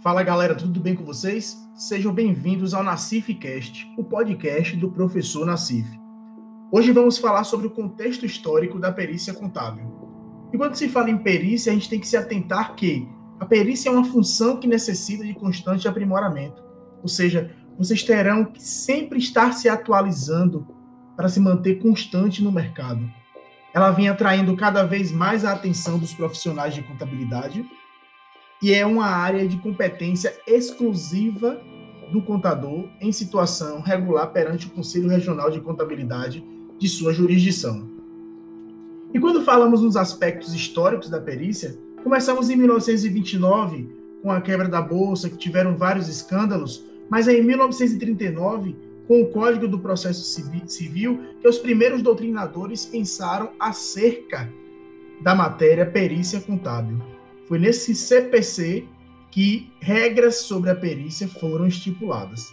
Fala galera, tudo bem com vocês? Sejam bem-vindos ao Cast, o podcast do professor Nassif. Hoje vamos falar sobre o contexto histórico da perícia contábil. E quando se fala em perícia, a gente tem que se atentar que a perícia é uma função que necessita de constante aprimoramento. Ou seja, vocês terão que sempre estar se atualizando para se manter constante no mercado. Ela vem atraindo cada vez mais a atenção dos profissionais de contabilidade e é uma área de competência exclusiva do contador em situação regular perante o Conselho Regional de Contabilidade de sua jurisdição. E quando falamos nos aspectos históricos da perícia, começamos em 1929 com a quebra da bolsa, que tiveram vários escândalos, mas é em 1939, com o Código do Processo Civil, que os primeiros doutrinadores pensaram acerca da matéria perícia contábil. Foi nesse CPC que regras sobre a perícia foram estipuladas.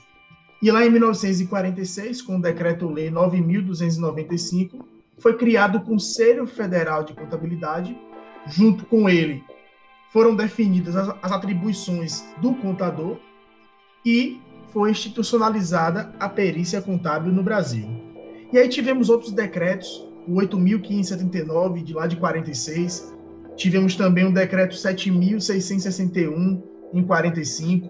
E lá em 1946, com o Decreto-Lei 9.295, foi criado o Conselho Federal de Contabilidade. Junto com ele, foram definidas as, as atribuições do contador e foi institucionalizada a perícia contábil no Brasil. E aí tivemos outros decretos, o 8.579, de lá de 46, Tivemos também o decreto 7.661 em 45,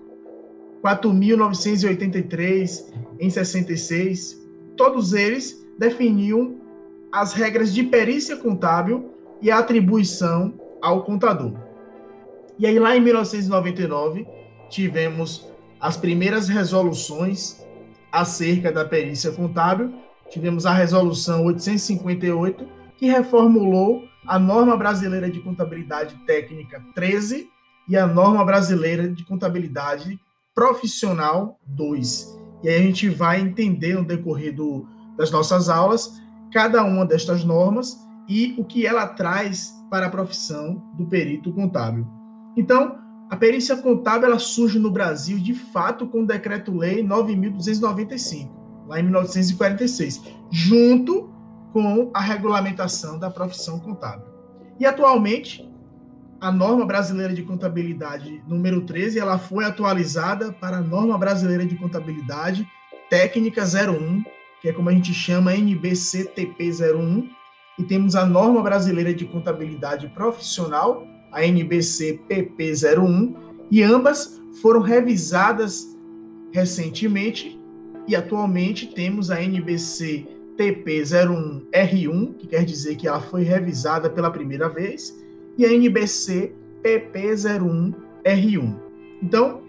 4.983 em 66. Todos eles definiam as regras de perícia contábil e a atribuição ao contador. E aí, lá em 1999, tivemos as primeiras resoluções acerca da perícia contábil. Tivemos a resolução 858, que reformulou a norma brasileira de contabilidade técnica 13 e a norma brasileira de contabilidade profissional 2. E aí a gente vai entender no decorrer do, das nossas aulas cada uma destas normas e o que ela traz para a profissão do perito contábil. Então, a perícia contábil ela surge no Brasil de fato com o decreto-lei 9295, lá em 1946, junto com a regulamentação da profissão contábil. E atualmente, a norma brasileira de contabilidade número 13, ela foi atualizada para a norma brasileira de contabilidade técnica 01, que é como a gente chama NBCTP 01, e temos a norma brasileira de contabilidade profissional, a NBCPP 01, e ambas foram revisadas recentemente e atualmente temos a NBC TP01R1, que quer dizer que ela foi revisada pela primeira vez, e a NBC PP01R1. Então,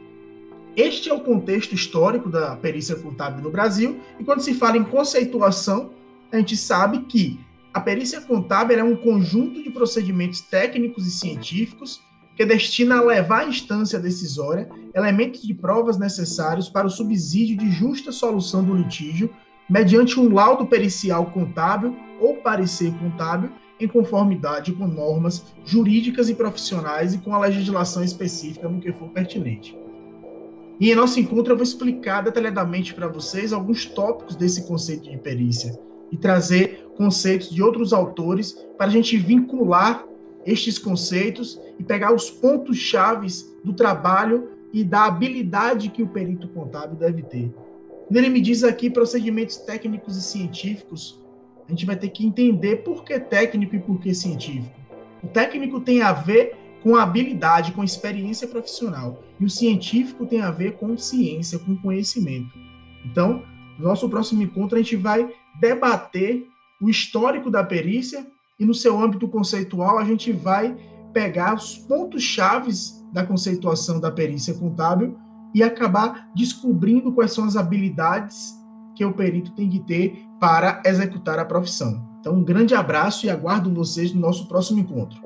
este é o contexto histórico da perícia contábil no Brasil, e quando se fala em conceituação, a gente sabe que a perícia contábil é um conjunto de procedimentos técnicos e científicos que destina a levar à instância decisória elementos de provas necessários para o subsídio de justa solução do litígio mediante um laudo pericial contábil ou parecer contábil em conformidade com normas jurídicas e profissionais e com a legislação específica no que for pertinente. E em nosso encontro eu vou explicar detalhadamente para vocês alguns tópicos desse conceito de perícia e trazer conceitos de outros autores para a gente vincular estes conceitos e pegar os pontos chaves do trabalho e da habilidade que o perito contábil deve ter. Quando ele me diz aqui procedimentos técnicos e científicos, a gente vai ter que entender por que técnico e por que científico. O técnico tem a ver com habilidade, com experiência profissional, e o científico tem a ver com ciência, com conhecimento. Então, no nosso próximo encontro, a gente vai debater o histórico da perícia e, no seu âmbito conceitual, a gente vai pegar os pontos chaves da conceituação da perícia contábil e acabar descobrindo quais são as habilidades que o perito tem que ter para executar a profissão. Então, um grande abraço e aguardo vocês no nosso próximo encontro.